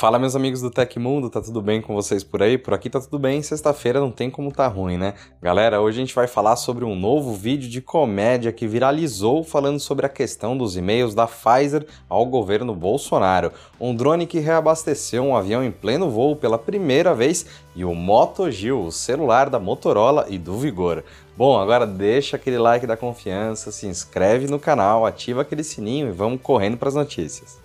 Fala meus amigos do Tecmundo, tá tudo bem com vocês por aí? Por aqui tá tudo bem, sexta-feira não tem como tá ruim, né? Galera, hoje a gente vai falar sobre um novo vídeo de comédia que viralizou falando sobre a questão dos e-mails da Pfizer ao governo Bolsonaro. Um drone que reabasteceu um avião em pleno voo pela primeira vez e o Moto Gil, o celular da Motorola e do Vigor. Bom, agora deixa aquele like da confiança, se inscreve no canal, ativa aquele sininho e vamos correndo para as notícias.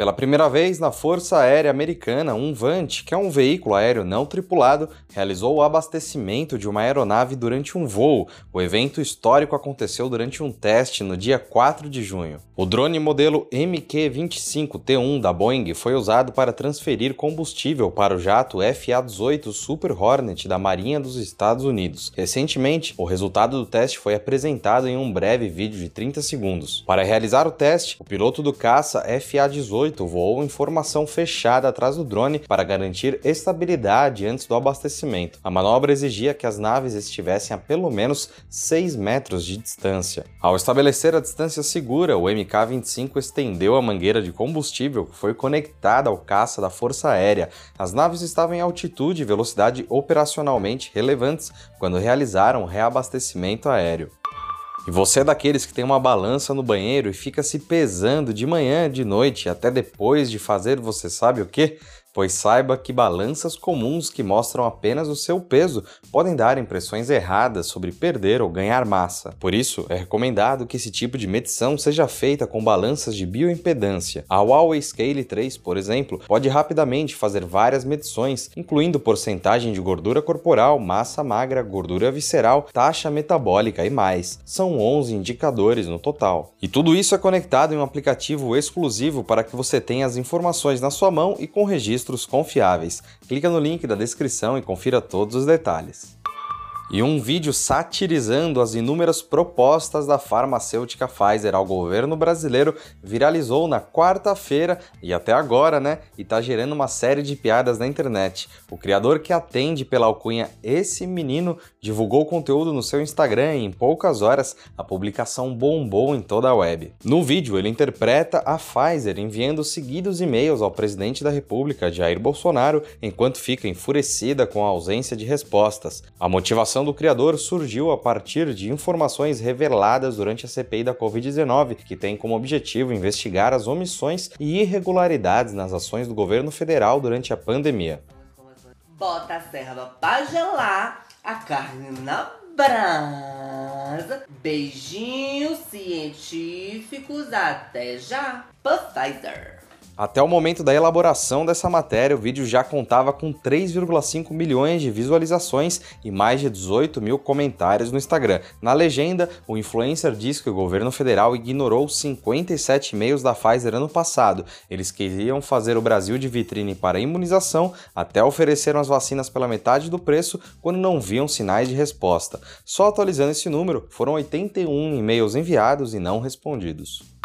Pela primeira vez na Força Aérea Americana, um VANT, que é um veículo aéreo não tripulado, realizou o abastecimento de uma aeronave durante um voo. O evento histórico aconteceu durante um teste no dia 4 de junho. O drone modelo MQ-25T1 da Boeing foi usado para transferir combustível para o jato FA-18 Super Hornet da Marinha dos Estados Unidos. Recentemente, o resultado do teste foi apresentado em um breve vídeo de 30 segundos. Para realizar o teste, o piloto do caça FA-18 voou em formação fechada atrás do drone para garantir estabilidade antes do abastecimento. A manobra exigia que as naves estivessem a pelo menos 6 metros de distância. Ao estabelecer a distância segura, o MK-25 estendeu a mangueira de combustível que foi conectada ao caça da Força Aérea. As naves estavam em altitude e velocidade operacionalmente relevantes quando realizaram o reabastecimento aéreo. Você é daqueles que tem uma balança no banheiro e fica se pesando de manhã, de noite, até depois de fazer você sabe o que? Pois saiba que balanças comuns que mostram apenas o seu peso podem dar impressões erradas sobre perder ou ganhar massa. Por isso, é recomendado que esse tipo de medição seja feita com balanças de bioimpedância. A Huawei Scale 3, por exemplo, pode rapidamente fazer várias medições, incluindo porcentagem de gordura corporal, massa magra, gordura visceral, taxa metabólica e mais. São 11 indicadores no total. E tudo isso é conectado em um aplicativo exclusivo para que você tenha as informações na sua mão e com registro registros confiáveis. Clica no link da descrição e confira todos os detalhes e um vídeo satirizando as inúmeras propostas da farmacêutica Pfizer ao governo brasileiro viralizou na quarta-feira e até agora, né? E tá gerando uma série de piadas na internet. O criador que atende pela alcunha Esse Menino divulgou conteúdo no seu Instagram e em poucas horas a publicação bombou em toda a web. No vídeo, ele interpreta a Pfizer enviando seguidos e-mails ao presidente da República, Jair Bolsonaro, enquanto fica enfurecida com a ausência de respostas. A motivação do criador surgiu a partir de informações reveladas durante a CPI da Covid-19, que tem como objetivo investigar as omissões e irregularidades nas ações do governo federal durante a pandemia. Bota a serva pra gelar, a carne na brasa. Beijinhos científicos, até já. Pfizer. Até o momento da elaboração dessa matéria, o vídeo já contava com 3,5 milhões de visualizações e mais de 18 mil comentários no Instagram. Na legenda, o influencer diz que o governo federal ignorou 57 e-mails da Pfizer ano passado. Eles queriam fazer o Brasil de vitrine para imunização, até ofereceram as vacinas pela metade do preço quando não viam sinais de resposta. Só atualizando esse número, foram 81 e-mails enviados e não respondidos.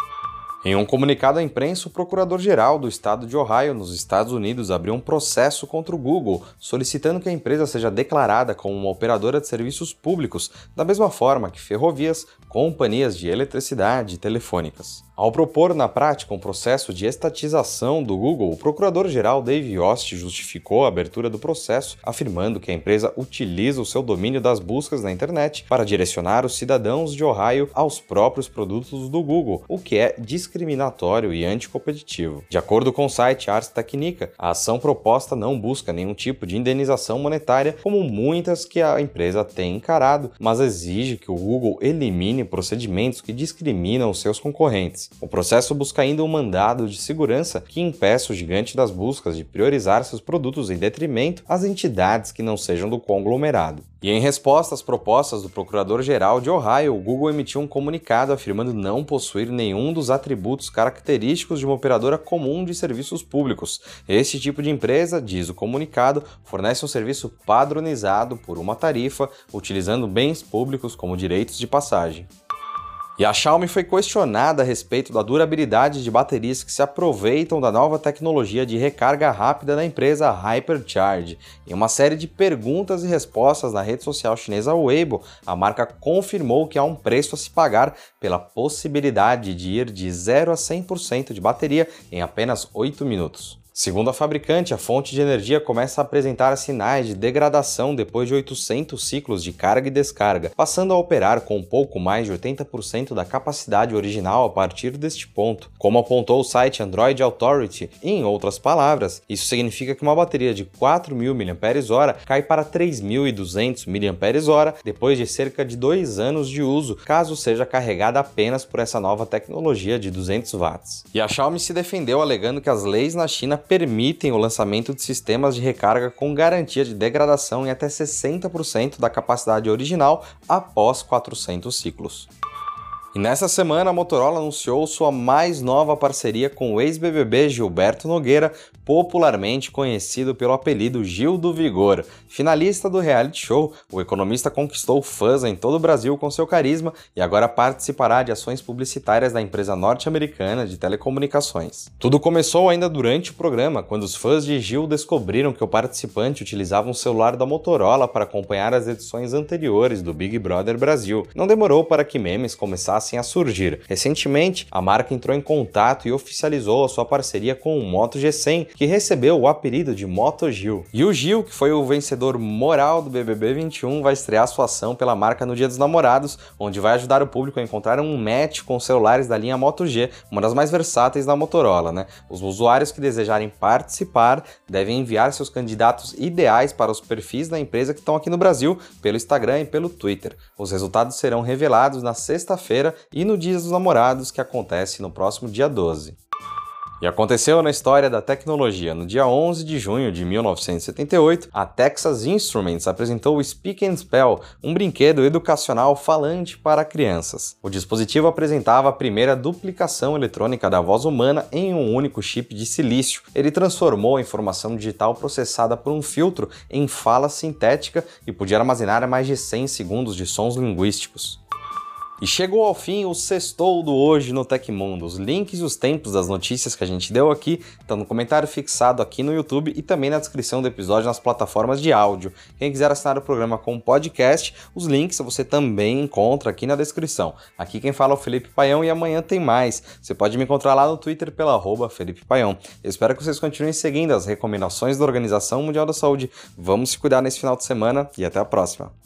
Em um comunicado à imprensa, o procurador-geral do estado de Ohio, nos Estados Unidos, abriu um processo contra o Google, solicitando que a empresa seja declarada como uma operadora de serviços públicos, da mesma forma que ferrovias, companhias de eletricidade e telefônicas. Ao propor na prática um processo de estatização do Google, o procurador-geral Dave Yost justificou a abertura do processo, afirmando que a empresa utiliza o seu domínio das buscas na internet para direcionar os cidadãos de Ohio aos próprios produtos do Google, o que é discriminatório e anticompetitivo. De acordo com o site Ars Technica, a ação proposta não busca nenhum tipo de indenização monetária, como muitas que a empresa tem encarado, mas exige que o Google elimine procedimentos que discriminam os seus concorrentes. O processo busca ainda um mandado de segurança que impeça o gigante das buscas de priorizar seus produtos em detrimento às entidades que não sejam do conglomerado. E em resposta às propostas do Procurador-Geral de Ohio, o Google emitiu um comunicado afirmando não possuir nenhum dos atributos característicos de uma operadora comum de serviços públicos. Este tipo de empresa, diz o comunicado, fornece um serviço padronizado por uma tarifa, utilizando bens públicos como direitos de passagem. E a Xiaomi foi questionada a respeito da durabilidade de baterias que se aproveitam da nova tecnologia de recarga rápida da empresa Hypercharge. Em uma série de perguntas e respostas na rede social chinesa Weibo, a marca confirmou que há um preço a se pagar pela possibilidade de ir de 0 a 100% de bateria em apenas 8 minutos. Segundo a fabricante, a fonte de energia começa a apresentar sinais de degradação depois de 800 ciclos de carga e descarga, passando a operar com um pouco mais de 80% da capacidade original a partir deste ponto. Como apontou o site Android Authority, em outras palavras, isso significa que uma bateria de 4.000 mAh cai para 3.200 mAh depois de cerca de dois anos de uso, caso seja carregada apenas por essa nova tecnologia de 200 watts. E a Xiaomi se defendeu alegando que as leis na China permitem o lançamento de sistemas de recarga com garantia de degradação em até 60% da capacidade original após 400 ciclos. E nessa semana a Motorola anunciou sua mais nova parceria com o ex-BBB Gilberto Nogueira, popularmente conhecido pelo apelido Gil do Vigor. Finalista do reality show, o economista conquistou fãs em todo o Brasil com seu carisma e agora participará de ações publicitárias da empresa norte-americana de telecomunicações. Tudo começou ainda durante o programa, quando os fãs de Gil descobriram que o participante utilizava um celular da Motorola para acompanhar as edições anteriores do Big Brother Brasil. Não demorou para que memes começassem começassem a surgir. Recentemente, a marca entrou em contato e oficializou a sua parceria com o Moto G100, que recebeu o apelido de Moto Gil. E o Gil, que foi o vencedor moral do BBB 21, vai estrear sua ação pela marca no Dia dos Namorados, onde vai ajudar o público a encontrar um match com celulares da linha Moto G, uma das mais versáteis da Motorola, né? Os usuários que desejarem participar devem enviar seus candidatos ideais para os perfis da empresa que estão aqui no Brasil pelo Instagram e pelo Twitter. Os resultados serão revelados na sexta-feira e no Dia dos Namorados, que acontece no próximo dia 12. E aconteceu na história da tecnologia. No dia 11 de junho de 1978, a Texas Instruments apresentou o Speak and Spell, um brinquedo educacional falante para crianças. O dispositivo apresentava a primeira duplicação eletrônica da voz humana em um único chip de silício. Ele transformou a informação digital processada por um filtro em fala sintética e podia armazenar mais de 100 segundos de sons linguísticos. E chegou ao fim o sextou do hoje no Tecmundo. Os links e os tempos das notícias que a gente deu aqui estão no comentário fixado aqui no YouTube e também na descrição do episódio nas plataformas de áudio. Quem quiser assinar o programa com podcast, os links você também encontra aqui na descrição. Aqui quem fala é o Felipe Paião e amanhã tem mais. Você pode me encontrar lá no Twitter pela Felipe Paião. Eu espero que vocês continuem seguindo as recomendações da Organização Mundial da Saúde. Vamos se cuidar nesse final de semana e até a próxima.